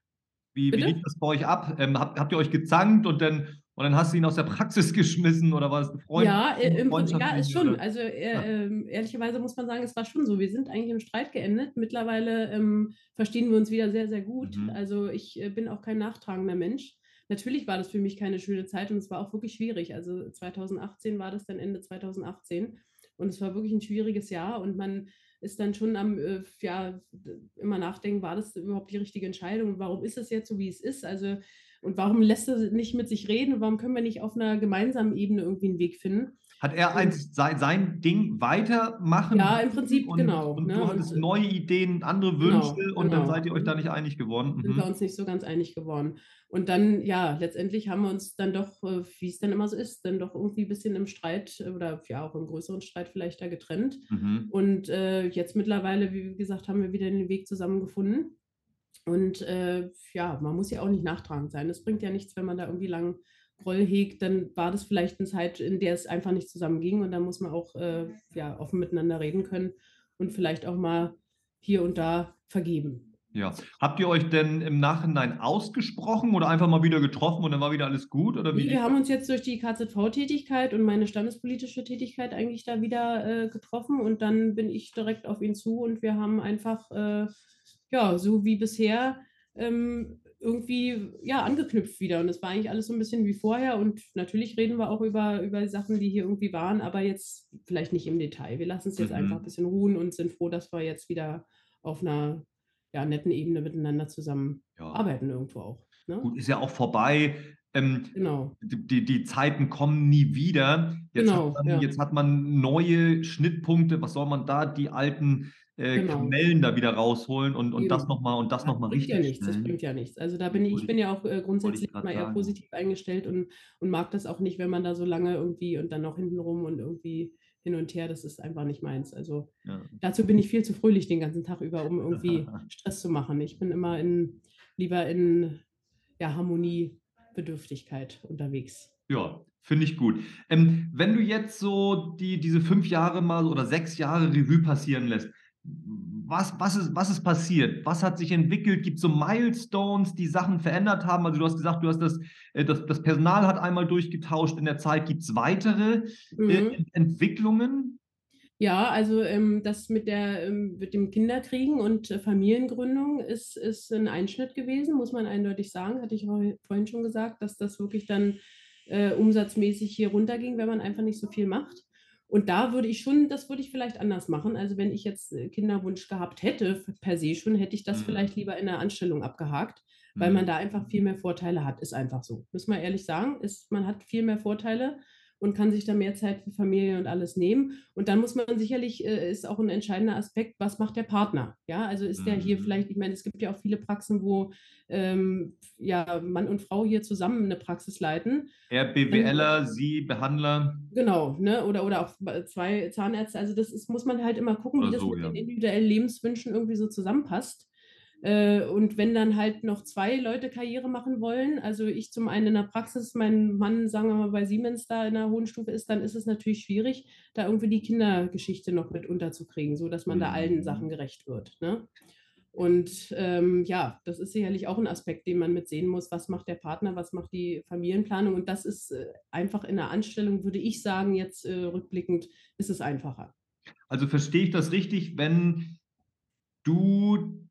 Wie, wie Bitte? lief das bei euch ab? Ähm, habt, habt ihr euch gezankt und dann, und dann hast du ihn aus der Praxis [laughs] geschmissen oder war es ein Freund? Ja, äh, im Prinzip, ja, ist schon. Also äh, Ja. ähm, ehrlicherweise muss man sagen, es war schon so. Wir sind eigentlich im Streit geendet. Mittlerweile ähm, verstehen wir uns wieder sehr, sehr gut. Mhm. Also ich äh, bin auch kein nachtragender Mensch. Natürlich war das für mich keine schöne Zeit und es war auch wirklich schwierig. Also 2018 war das dann Ende 2018 und es war wirklich ein schwieriges Jahr und man ist dann schon am, äh, ja, immer nachdenken, war das überhaupt die richtige Entscheidung? Warum ist es jetzt so, wie es ist? Also und warum lässt er nicht mit sich reden und warum können wir nicht auf einer gemeinsamen Ebene irgendwie einen Weg finden? Hat er eins, sein, sein Ding weitermachen? Ja, im Prinzip, und, genau, Und ne, du und, hattest äh, neue Ideen, andere genau, Wünsche und dann genau. seid ihr euch da nicht einig geworden. sind Mhm. wir uns nicht so ganz einig geworden. Und dann, ja, letztendlich haben wir uns dann doch, äh, wie es dann immer so ist, dann doch irgendwie ein bisschen im Streit äh, oder ja auch im größeren Streit vielleicht da getrennt. Mhm. Und äh, jetzt mittlerweile, wie gesagt, haben wir wieder den Weg zusammengefunden. Und äh, ja, man muss ja auch nicht nachtragend sein. Es bringt ja nichts, wenn man da irgendwie lang Groll hegt, dann war das vielleicht eine Zeit, in der es einfach nicht zusammenging und da muss man auch äh, ja, offen miteinander reden können und vielleicht auch mal hier und da vergeben. Ja. Habt ihr euch denn im Nachhinein ausgesprochen oder einfach mal wieder getroffen und dann war wieder alles gut? Oder wie? Wir haben uns jetzt durch die KZV-Tätigkeit und meine standespolitische Tätigkeit eigentlich da wieder äh, getroffen und dann bin ich direkt auf ihn zu und wir haben einfach, äh, ja, so wie bisher ähm, irgendwie ja, angeknüpft wieder. Und es war eigentlich alles so ein bisschen wie vorher. Und natürlich reden wir auch über, über Sachen, die hier irgendwie waren, aber jetzt vielleicht nicht im Detail. Wir lassen es jetzt Mhm. einfach ein bisschen ruhen und sind froh, dass wir jetzt wieder auf einer ja, netten Ebene miteinander zusammen Ja. arbeiten irgendwo auch. Ne? Gut, ist ja auch vorbei. Ähm, Genau. die, die, Zeiten kommen nie wieder. Jetzt, Genau, hat man, ja. jetzt hat man neue Schnittpunkte. Was soll man da? Die alten äh, Genau. Kamellen da wieder rausholen und, und das nochmal und das Ja, nochmal bringt richtig ja nichts, das bringt ja nichts. Also da bin ich, ich bin ja auch äh, grundsätzlich mal eher sagen. positiv eingestellt und, und mag das auch nicht, wenn man da so lange irgendwie und dann noch hintenrum und irgendwie hin und her, das ist einfach nicht meins. Also Ja. dazu bin ich viel zu fröhlich den ganzen Tag über, um irgendwie [laughs] Stress zu machen. Ich bin immer in, lieber in ja, Harmoniebedürftigkeit unterwegs. Ja, finde ich gut. Ähm, wenn du jetzt so die, diese fünf Jahre mal oder sechs Jahre Revue passieren lässt, was, was, ist, was ist passiert? Was hat sich entwickelt? Gibt es so Milestones, die Sachen verändert haben? Also du hast gesagt, du hast das, äh, das, das Personal hat einmal durchgetauscht in der Zeit. Gibt es weitere äh, Mhm. Ent- Entwicklungen? Ja, also ähm, das mit der ähm, mit dem Kinderkriegen und äh, Familiengründung ist, ist ein Einschnitt gewesen, muss man eindeutig sagen. Hatte ich vorhin schon gesagt, dass das wirklich dann äh, umsatzmäßig hier runterging, wenn man einfach nicht so viel macht. Und da würde ich schon, das würde ich vielleicht anders machen. Also wenn ich jetzt äh, Kinderwunsch gehabt hätte, per se schon, hätte ich das Mhm. vielleicht lieber in der Anstellung abgehakt, weil man da einfach viel mehr Vorteile hat. Ist einfach so. Müssen wir ehrlich sagen, ist, man hat viel mehr Vorteile und kann sich da mehr Zeit für Familie und alles nehmen. Und dann muss man sicherlich, äh, ist auch ein entscheidender Aspekt, was macht der Partner? Ja, also ist der hier Mhm. vielleicht, ich meine, es gibt ja auch viele Praxen, wo ähm, ja, Mann und Frau hier zusammen eine Praxis leiten. Er BWLer, Sie Behandler. Genau, ne? Oder, oder auch zwei Zahnärzte. Also das ist, muss man halt immer gucken, wie Oder das so, mit ja. den individuellen Lebenswünschen irgendwie so zusammenpasst. Äh, und wenn dann halt noch zwei Leute Karriere machen wollen, also ich zum einen in der Praxis, mein Mann, sagen wir mal, bei Siemens da in der hohen Stufe ist, dann ist es natürlich schwierig, da irgendwie die Kindergeschichte noch mit unterzukriegen, so dass man da allen Mhm. Sachen gerecht wird. Ne? Und ähm, ja, das ist sicherlich auch ein Aspekt, den man mitsehen muss. Was macht der Partner, was macht die Familienplanung? Und das ist äh, einfach in der Anstellung, würde ich sagen, jetzt äh, rückblickend, ist es einfacher. Also verstehe ich das richtig, wenn du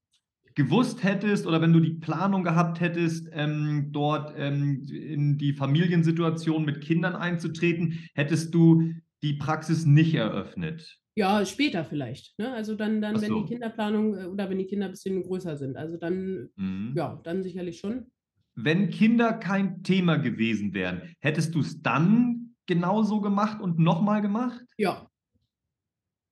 gewusst hättest oder wenn du die Planung gehabt hättest, ähm, dort ähm, in die Familiensituation mit Kindern einzutreten, hättest du die Praxis nicht eröffnet. Ja, später vielleicht. Ne? Also dann, dann Ach wenn so. die Kinderplanung äh, oder wenn die Kinder ein bisschen größer sind. Also dann, Mhm. ja, dann sicherlich schon. Wenn Kinder kein Thema gewesen wären, hättest du es dann genauso gemacht und nochmal gemacht? Ja,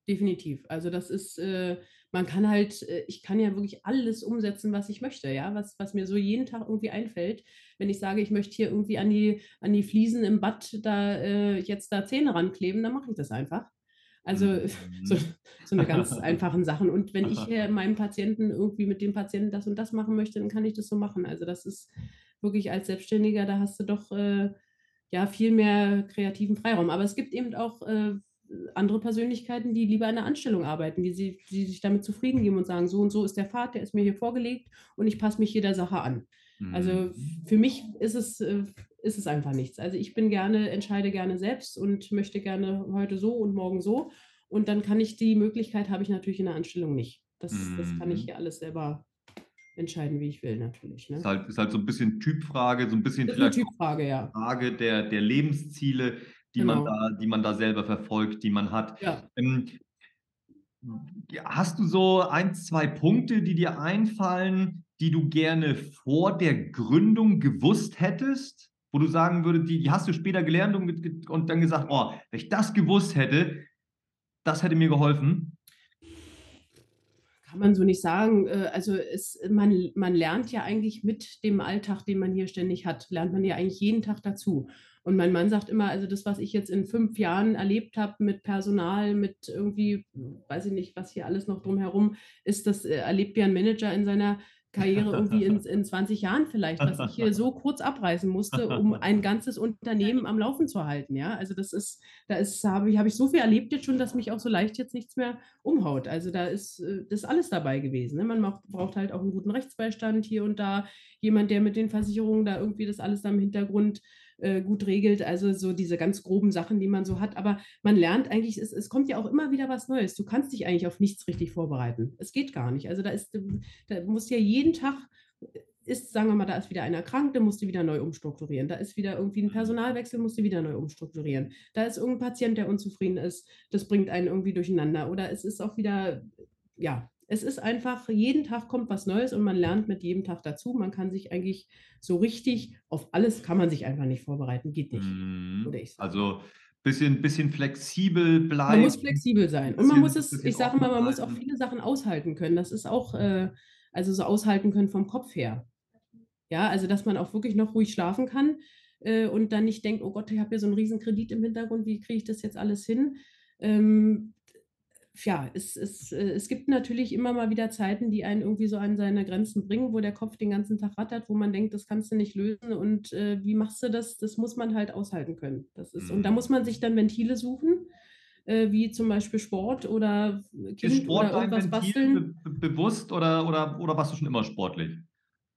definitiv. Also das ist, äh, man kann halt, äh, ich kann ja wirklich alles umsetzen, was ich möchte, ja, was, was mir so jeden Tag irgendwie einfällt. Wenn ich sage, ich möchte hier irgendwie an die, an die Fliesen im Bad da äh, jetzt da Zähne rankleben, dann mache ich das einfach. Also [laughs] so, Mhm. so eine ganz einfachen Sachen. Und wenn ich äh, meinem Patienten irgendwie mit dem Patienten das und das machen möchte, dann kann ich das so machen. Also das ist wirklich als Selbstständiger, da hast du doch äh, ja viel mehr kreativen Freiraum. Aber es gibt eben auch äh, andere Persönlichkeiten, die lieber in der Anstellung arbeiten, die, sie, die sich damit zufrieden geben und sagen, so und so ist der Pfad, der ist mir hier vorgelegt und ich passe mich jeder Sache an. Also Mhm. für mich ist es, äh, ist es einfach nichts. Also ich bin gerne, entscheide gerne selbst und möchte gerne heute so und morgen so. Und dann kann ich die Möglichkeit, habe ich natürlich in der Anstellung nicht. Das, das kann ich Mhm. hier alles selber entscheiden, wie ich will, natürlich. Ne? Ist halt, ist halt so ein bisschen Typfrage, so ein bisschen vielleicht Typfrage, ja. Frage der, der Lebensziele, die, man Genau. da, die man da selber verfolgt, die man hat. Ja. Ähm, hast du so ein, zwei Punkte, die dir einfallen, die du gerne vor der Gründung gewusst hättest? Wo du sagen würdest, die, die hast du später gelernt und, und dann gesagt, oh, wenn ich das gewusst hätte, das hätte mir geholfen. Kann man so nicht sagen. Äh, Also es, man, man lernt ja eigentlich mit dem Alltag, den man hier ständig hat, lernt man ja eigentlich jeden Tag dazu. Und mein Mann sagt immer, also das, was ich jetzt in fünf Jahren erlebt habe mit Personal, mit irgendwie, weiß ich nicht, was hier alles noch drumherum ist, das äh, erlebt ja ein Manager in seiner Karriere irgendwie in, in 20 Jahren vielleicht, was ich hier so [laughs] kurz abreißen musste, um ein ganzes Unternehmen am Laufen zu halten. Ja, also das ist, da ist, habe ich, habe ich so viel erlebt jetzt schon, dass mich auch so leicht jetzt nichts mehr umhaut. Also da ist, äh, das ist alles dabei gewesen. Ne? Man braucht halt auch einen guten Rechtsbeistand hier und da, jemand, der mit den Versicherungen da irgendwie das alles da im Hintergrund äh, gut regelt. Also so diese ganz groben Sachen, die man so hat. Aber man lernt eigentlich, es, es kommt ja auch immer wieder was Neues. Du kannst dich eigentlich auf nichts richtig vorbereiten. Es geht gar nicht. Also da ist, da musst ja jeden Tag ist, sagen wir mal, da ist wieder einer krank, dann musst du wieder neu umstrukturieren. Da ist wieder irgendwie ein Personalwechsel, musst du wieder neu umstrukturieren. Da ist irgendein Patient, der unzufrieden ist, das bringt einen irgendwie durcheinander. Oder es ist auch wieder, ja, es ist einfach, jeden Tag kommt was Neues und man lernt mit jedem Tag dazu. Man kann sich eigentlich so richtig auf alles kann man sich einfach nicht vorbereiten. Geht nicht. Mhm. Also bisschen, bisschen flexibel bleiben. Man muss flexibel sein. Und man muss es, ich sage mal, man muss auch viele Sachen aushalten können. Das ist auch, äh, also so aushalten können vom Kopf her. Ja, also dass man auch wirklich noch ruhig schlafen kann äh, und dann nicht denkt, oh Gott, ich habe hier so einen riesen Kredit im Hintergrund, wie kriege ich das jetzt alles hin? Ähm, ja, es, es, äh, es gibt natürlich immer mal wieder Zeiten, die einen irgendwie so an seine Grenzen bringen, wo der Kopf den ganzen Tag rattert, wo man denkt, das kannst du nicht lösen und äh, wie machst du das? Das muss man halt aushalten können. Das ist, und da mhm. muss man sich dann Ventile suchen, äh, wie zum Beispiel Sport oder Kind ist Sport oder irgendwas basteln. Be bewusst oder, oder, oder warst du schon immer sportlich?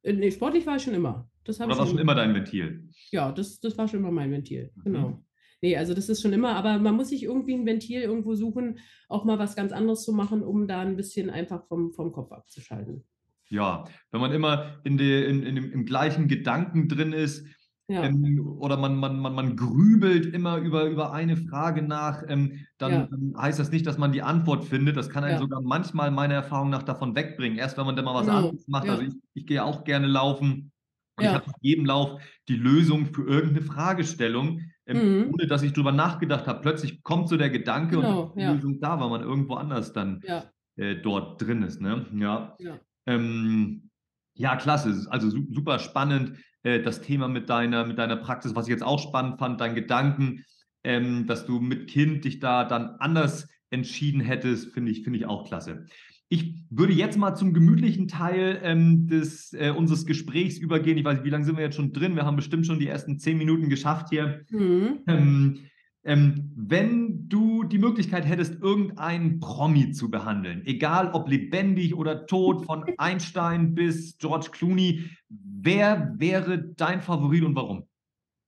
Äh, nee, sportlich war ich schon immer. Das oder war schon immer dein Ventil? Ja, das, das war schon immer mein Ventil, mhm. Nee, also das ist schon immer, aber man muss sich irgendwie ein Ventil irgendwo suchen, auch mal was ganz anderes zu machen, um da ein bisschen einfach vom, vom Kopf abzuschalten. Ja, wenn man immer in der, in, in dem, im gleichen Gedanken drin ist, ja. ähm, oder man, man, man, man grübelt immer über, über eine Frage nach, ähm, dann ja. heißt das nicht, dass man die Antwort findet. Das kann einen ja. sogar manchmal meiner Erfahrung nach davon wegbringen. Erst wenn man dann mal was genau. anderes macht. Also ich, ich gehe auch gerne laufen. Und ich habe mit jedem Lauf die Lösung für irgendeine Fragestellung mhm. ohne dass ich drüber nachgedacht habe. Plötzlich kommt so der Gedanke genau, und die ja. Lösung da, weil man irgendwo anders dann ja. äh, dort drin ist. Ne? Ja. Ja. Ähm, ja, klasse. Also super spannend, äh, das Thema mit deiner, mit deiner Praxis, was ich jetzt auch spannend fand, dein Gedanken, ähm, dass du mit Kind dich da dann anders entschieden hättest, finde ich, finde ich auch klasse. Ich würde jetzt mal zum gemütlichen Teil ähm, des, äh, unseres Gesprächs übergehen. Ich weiß nicht, wie lange sind wir jetzt schon drin? Wir haben bestimmt schon die ersten zehn Minuten geschafft hier. Mhm. Ähm, ähm, wenn du die Möglichkeit hättest, irgendeinen Promi zu behandeln, egal ob lebendig oder tot, [laughs] von Einstein bis George Clooney, wer wäre dein Favorit und warum?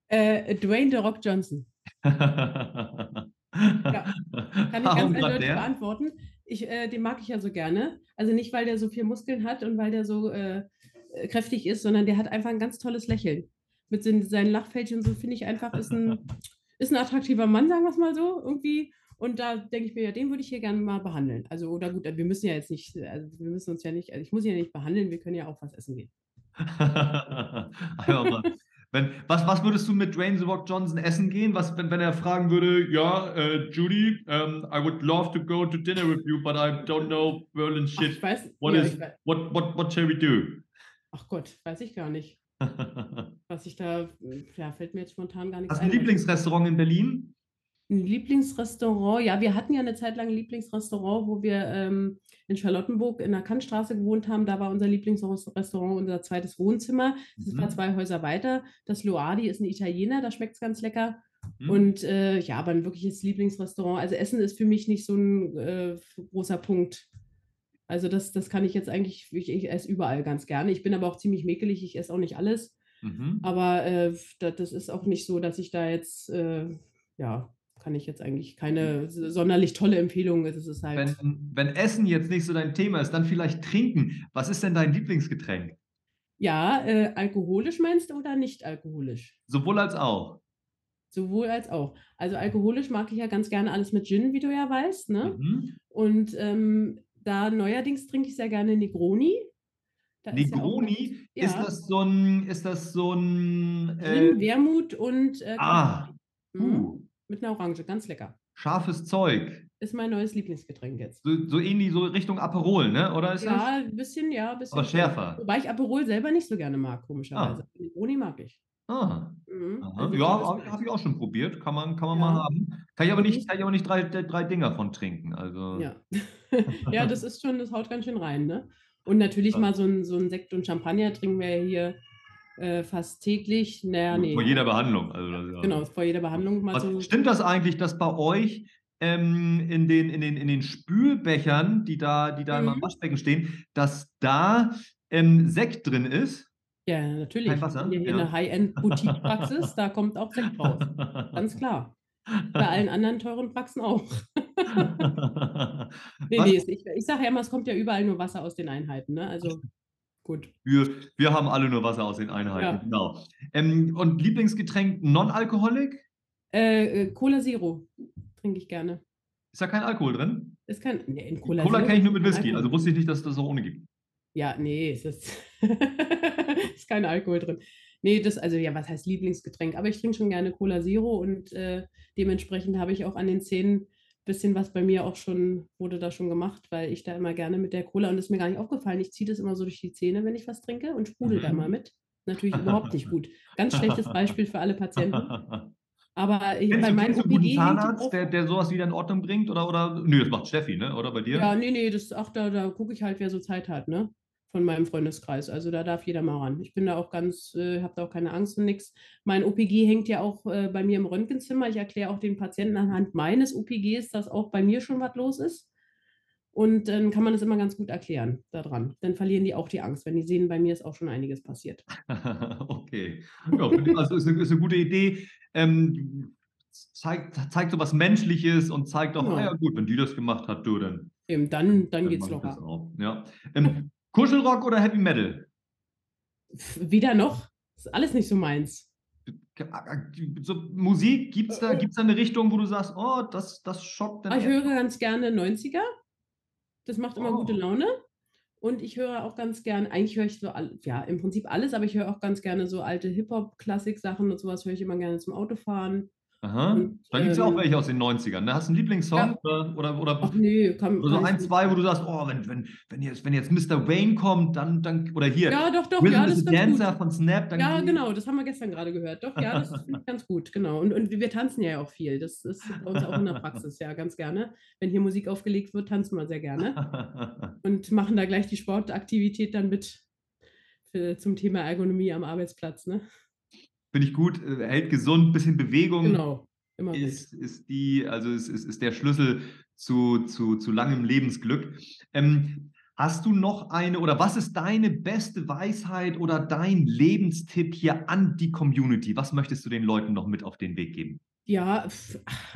Äh, Dwayne The Rock Johnson. [laughs] ja. Kann ich warum ganz eindeutig beantworten ich, äh, den mag ich ja so gerne. Also nicht, weil der so viel Muskeln hat und weil der so äh, kräftig ist, sondern der hat einfach ein ganz tolles Lächeln. Mit den, seinen Lachfältchen so finde ich einfach, ist ein, [laughs] ist ein attraktiver Mann, sagen wir es mal so, irgendwie. Und da denke ich mir, ja, den würde ich hier gerne mal behandeln. Also, oder gut, wir müssen ja jetzt nicht, also wir müssen uns ja nicht, also ich muss ihn ja nicht behandeln, wir können ja auch was essen gehen. [laughs] Einfach mal wenn, was, was würdest du mit Dwayne The Rock Johnson essen gehen? Was, wenn, wenn er fragen würde, ja, uh, Judy, um, I would love to go to dinner with you, but I don't know Berlin shit. Ach, ich weiß, what, ja, is, what, what, what shall we do? Ach Gott, weiß ich gar nicht. [laughs] was ich da, ja, fällt mir jetzt spontan gar nichts Hast ein. Hast du ein Lieblingsrestaurant in Berlin? Ein Lieblingsrestaurant, ja, wir hatten ja eine Zeit lang ein Lieblingsrestaurant, wo wir ähm, in Charlottenburg in der Kantstraße gewohnt haben. Da war unser Lieblingsrestaurant unser zweites Wohnzimmer. Das mhm. war zwei Häuser weiter. Das Loadi ist ein Italiener, da schmeckt es ganz lecker. Mhm. Und äh, ja, aber ein wirkliches Lieblingsrestaurant. Also Essen ist für mich nicht so ein äh, großer Punkt. Also das, das kann ich jetzt eigentlich, ich, ich esse überall ganz gerne. Ich bin aber auch ziemlich mäkelig, ich esse auch nicht alles. Mhm. Aber äh, das, das, ist auch nicht so, dass ich da jetzt, äh, ja, kann ich jetzt eigentlich keine sonderlich tolle Empfehlung. Es ist halt wenn, wenn Essen jetzt nicht so dein Thema ist, dann vielleicht trinken. Was ist denn dein Lieblingsgetränk? Ja, äh, alkoholisch meinst du oder nicht alkoholisch? Sowohl als auch. Sowohl als auch. Also alkoholisch mag ich ja ganz gerne alles mit Gin, wie du ja weißt. Ne? Mhm. Und ähm, da neuerdings trinke ich sehr gerne Negroni. Da Negroni? Ist, ja ist, das so ein, ist das so ein äh, Gin, Wermut und äh, Ah. Mhm. Uh. Mit einer Orange, ganz lecker. Scharfes Zeug. Ist mein neues Lieblingsgetränk jetzt. So, so ähnlich, so Richtung Aperol, ne? Oder ist ja, das? ein bisschen, ja. Ein bisschen Aber schärfer. Wobei ich Aperol selber nicht so gerne mag, komischerweise. Ah. Negroni mag ich. Ah. Mhm. Also ja, habe hab ich auch schon probiert. Kann man, kann man ja. mal haben. Kann ich aber nicht, kann ich aber nicht drei, drei Dinger von trinken. Also. Ja. [laughs] ja, das ist schon, das haut ganz schön rein, ne? Und natürlich Ja. mal so ein, so ein Sekt und Champagner trinken wir ja hier äh, fast täglich. Naja, nee. Vor jeder Behandlung. Also ja- Genau, vor jeder Behandlung mal Was, so. stimmt das eigentlich, dass bei euch ähm, in, den, in, den, in den Spülbechern, die da, die da immer im Mhm. Waschbecken stehen, dass da ähm, Sekt drin ist? Ja, natürlich. Kein Wasser? Wir hier Ja. eine High-End-Boutique-Praxis, da kommt auch Sekt raus. Ganz klar. Bei allen anderen teuren Praxen auch. [laughs] Nee, nee, ich, ich sage ja immer, es kommt ja überall nur Wasser aus den Einheiten. Ne? Also gut. Wir, wir haben alle nur Wasser aus den Einheiten, Ja. genau. Ähm, und Lieblingsgetränk Non-Alkoholik? Äh, äh, Cola Zero trinke ich gerne. Ist da kein Alkohol drin? Ist kein. Nee, in Cola, Cola kenne ich nur mit Whisky, Alkohol. also wusste ich nicht, dass es das auch ohne gibt. Ja, nee, es ist, [laughs] ist kein Alkohol drin. Nee, das, also ja, was heißt Lieblingsgetränk? Aber ich trinke schon gerne Cola Zero und äh, dementsprechend habe ich auch an den Zähnen bisschen was bei mir auch schon, wurde da schon gemacht, weil ich da immer gerne mit der Cola, und das ist mir gar nicht aufgefallen, ich ziehe das immer so durch die Zähne, wenn ich was trinke und sprudel da Mhm. mal mit. Natürlich überhaupt nicht gut. [laughs] Ganz schlechtes Beispiel für alle Patienten. Aber ich, bei meinem OPG Zahnarzt, der, der sowas wieder in Ordnung bringt? Oder, oder? Nö, das macht Steffi, ne? Oder bei dir? Ja, nee, nee, das, ach, da, da gucke ich halt, wer so Zeit hat, ne? Von meinem Freundeskreis. Also da darf jeder mal ran. Ich bin da auch ganz, äh, habe da auch keine Angst und nichts. Mein OPG hängt ja auch äh, bei mir im Röntgenzimmer. Ich erkläre auch den Patienten anhand meines OPGs, dass auch bei mir schon was los ist. Und dann kann man das immer ganz gut erklären daran. Dann verlieren die auch die Angst, wenn die sehen, bei mir ist auch schon einiges passiert. [laughs] okay. Ja, also ist eine, ist eine gute Idee. Ähm, zeigt, zeigt so was Menschliches und zeigt auch, Genau. ah ja gut, wenn die das gemacht hat, du, dann, Eben, dann, dann dann geht's locker. Ja. Ähm, Kuschelrock oder Heavy Metal? Weder noch. Ist alles nicht so meins. So, Musik, gibt es da, gibt's da eine Richtung, wo du sagst, oh, das, das schockt dann Aber ich höre ganz gerne 90er. Das macht immer gute Oh. Laune. Und ich höre auch ganz gern, eigentlich höre ich so, ja, im Prinzip alles, aber ich höre auch ganz gerne so alte Hip-Hop-Klassik-Sachen und sowas höre ich immer gerne zum Autofahren. Aha. und, Da gibt es ja auch ähm, welche aus den 90ern. Ne? Hast du einen Lieblingssong? Ja. Oder, oder, oder, Ach nee, kann, oder so ein, zwei, wo du sagst, oh, wenn, wenn, wenn, jetzt, wenn jetzt Mr. Wayne kommt, dann, dann oder hier, Ja, doch, doch, Rhythm ja, das ist Dancer gut. von Snap, dann Ja, genau, das haben wir gestern gerade gehört. Doch, ja, das finde ich ganz gut, genau. Und, und wir tanzen ja auch viel. Das ist bei uns auch in der Praxis, ja, ganz gerne. Wenn hier Musik aufgelegt wird, tanzen wir sehr gerne. [laughs] und machen da gleich die Sportaktivität dann mit für, zum Thema Ergonomie am Arbeitsplatz. Ne? Finde ich gut, äh, hält gesund, bisschen Bewegung Genau, immer ist, ist die, also ist, ist, ist der Schlüssel zu, zu, zu langem Lebensglück. Ähm, hast du noch eine oder was ist deine beste Weisheit oder dein Lebenstipp hier an die Community? Was möchtest du den Leuten noch mit auf den Weg geben? Ja,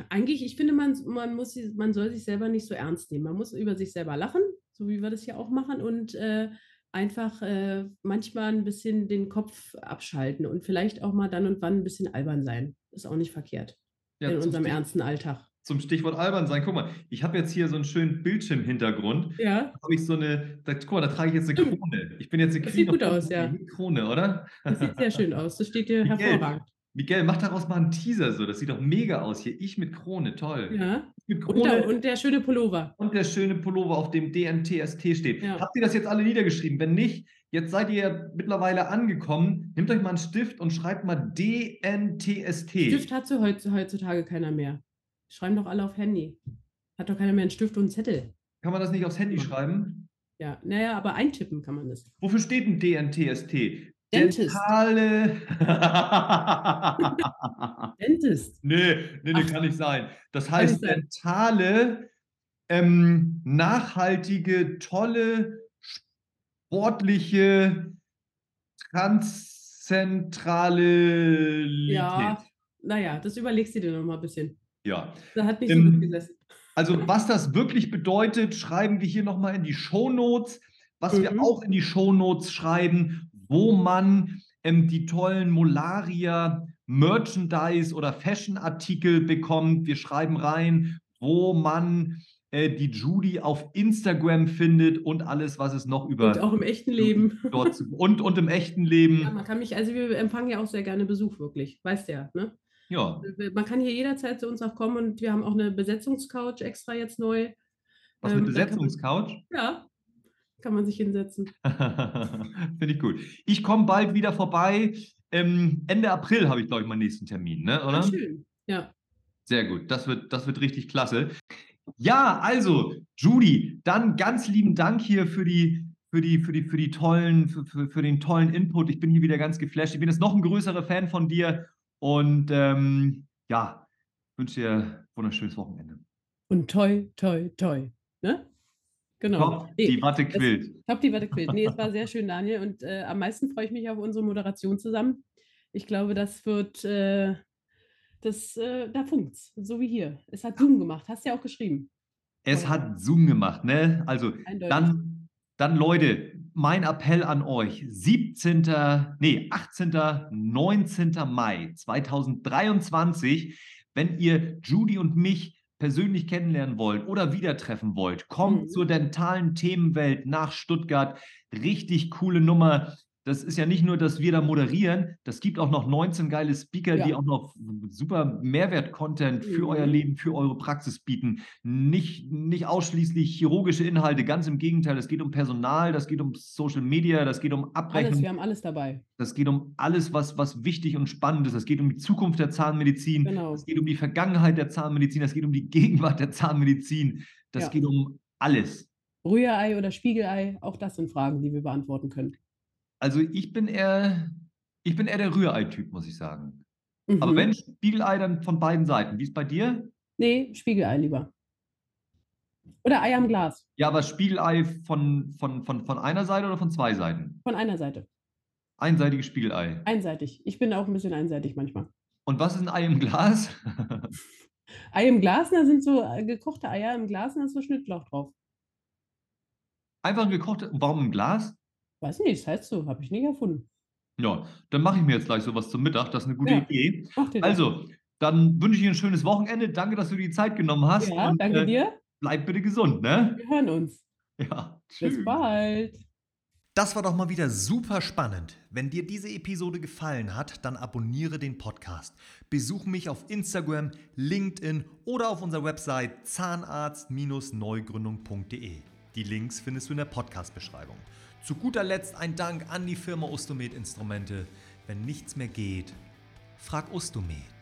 eigentlich, ich finde, man, man, muss, man soll sich selber nicht so ernst nehmen. Man muss über sich selber lachen, so wie wir das hier auch machen, und äh, einfach äh, manchmal ein bisschen den Kopf abschalten und vielleicht auch mal dann und wann ein bisschen albern sein. Ist auch nicht verkehrt Ja, in unserem Stich- ernsten Alltag. Zum Stichwort albern sein. Guck mal, ich habe jetzt hier so einen schönen Bildschirmhintergrund. Ja, Da habe ich so eine, da, guck mal, da trage ich jetzt eine. Krone. Ich bin jetzt eine Das sieht gut aus, ja. Krone, oder? das sieht sehr schön aus. Das steht dir [laughs] hervorragend. Miguel, mach daraus mal einen Teaser so. Das sieht doch mega aus hier. Ich mit Krone, toll. Ja, Mit und, Krone der, und der schöne Pullover. und der schöne Pullover, auf dem DNTST steht. Ja. Habt ihr das jetzt alle niedergeschrieben? Wenn nicht, jetzt seid ihr mittlerweile angekommen. Nehmt euch mal einen Stift und schreibt mal DNTST. Stift hat so heutz- heutzutage keiner mehr. Schreiben doch alle auf Handy. Hat doch keiner mehr einen Stift und einen Zettel. Kann man das nicht aufs Handy schreiben? Ja, naja, aber eintippen kann man das. Wofür steht ein DNTST? Dentist. Dentale. [laughs] [laughs] Dentist. nee, nee, nee, Ach. kann nicht sein. Das heißt dentale, ähm, nachhaltige, tolle, sportliche, transzentrale Ja, naja, das überlegst du dir noch mal ein bisschen. ja. Da hat nicht Ähm, so gut gesessen. Also [laughs] was das wirklich bedeutet, schreiben wir hier nochmal in die Shownotes. Was wir Mhm. auch in die Shownotes schreiben, wo man ähm, die tollen Molaria Merchandise oder Fashion-Artikel bekommt. Wir schreiben rein, wo man äh, die Judy auf Instagram findet und alles, was es noch über Und auch im echten Leben. dort und, und im echten Leben. Ja, man kann mich, also wir empfangen ja auch sehr gerne Besuch, wirklich. Weißt du ja, ne? Ja. Man kann hier jederzeit zu uns auch kommen und wir haben auch eine Besetzungscouch extra jetzt neu. Was eine Ähm, man- Besetzungscouch? Ja, kann man sich hinsetzen. [laughs] Finde ich gut. Ich komme bald wieder vorbei. Ähm, Ende April habe ich, glaube ich, meinen nächsten Termin, ne? oder? Ah, schön. Ja. Sehr gut. Das wird, das wird richtig klasse. Ja, also, Judy, dann ganz lieben Dank hier für die, für, die, für, die, für, die tollen, für, für, für den tollen Input. Ich bin hier wieder ganz geflasht. Ich bin jetzt noch ein größerer Fan von dir. Und ähm, ja, wünsche dir ein wunderschönes Wochenende. Und toi, toi, toi. Ne? Genau. Top, Nee, die Watte das- quillt. Top, die Watte quillt. Nee, es war [laughs] sehr schön, Daniel. Und äh, am meisten freue ich mich auf unsere Moderation zusammen. Ich glaube, das wird, äh, das, äh, da funkt's, so wie hier. Es hat Zoom gemacht, hast du ja auch geschrieben. Es hat Zoom gemacht, ne? Also dann, dann Leute, mein Appell an euch, 17., nee, 18., 19. Mai 2023, wenn ihr Judy und mich persönlich kennenlernen wollt oder wieder treffen wollt, kommt Mhm. zur dentalen Themenwelt nach Stuttgart. Richtig coole Nummer. Das ist ja nicht nur, dass wir da moderieren, das gibt auch noch 19 geile Speaker, Ja. die auch noch super Mehrwert-Content für Mhm. euer Leben, für eure Praxis bieten. Nicht, nicht ausschließlich chirurgische Inhalte, ganz im Gegenteil. Es geht um Personal, das geht um Social Media, das geht um Alles, Abrechnung, wir haben alles dabei. das geht um alles, was, was wichtig und spannend ist. Es geht um die Zukunft der Zahnmedizin, Genau. es geht um die Vergangenheit der Zahnmedizin, es geht um die Gegenwart der Zahnmedizin, das Ja. geht um alles. Rührei oder Spiegelei, auch das sind Fragen, die wir beantworten können. Also ich bin eher, ich bin eher der Rührei-Typ, muss ich sagen. Aber Mhm. wenn Spiegelei, dann von beiden Seiten. Wie ist bei dir? Nee, Spiegelei lieber. Oder Ei am Glas, Ja, aber Spiegelei von, von, von, von einer Seite oder von zwei Seiten? von einer Seite. Einseitiges Spiegelei. Einseitig. Ich bin auch ein bisschen einseitig manchmal. Und was ist ein Ei im Glas? [laughs] Ei im Glas, da sind so äh, gekochte Eier im Glas und da ist so Schnittlauch drauf. Einfach ein gekochtes. Warum im Glas? Weiß nicht, das heißt so, habe ich nicht erfunden. Ja, dann mache ich mir jetzt gleich sowas zum Mittag. Das ist eine gute Ja. Idee. Also, dann wünsche ich dir ein schönes Wochenende. Danke, dass du dir die Zeit genommen hast. ja, und, danke äh, dir. Bleib bitte gesund, ne? Wir hören uns. Ja. Bis tschüss. bald. Das war doch mal wieder super spannend. Wenn dir diese Episode gefallen hat, dann abonniere den Podcast. Besuch mich auf Instagram, LinkedIn oder auf unserer Website zahnarzt-neugründung.de. Die Links findest du in der Podcast-Beschreibung. Zu guter Letzt ein Dank an die Firma Ostomed Instrumente. Wenn nichts mehr geht, frag Ostomed.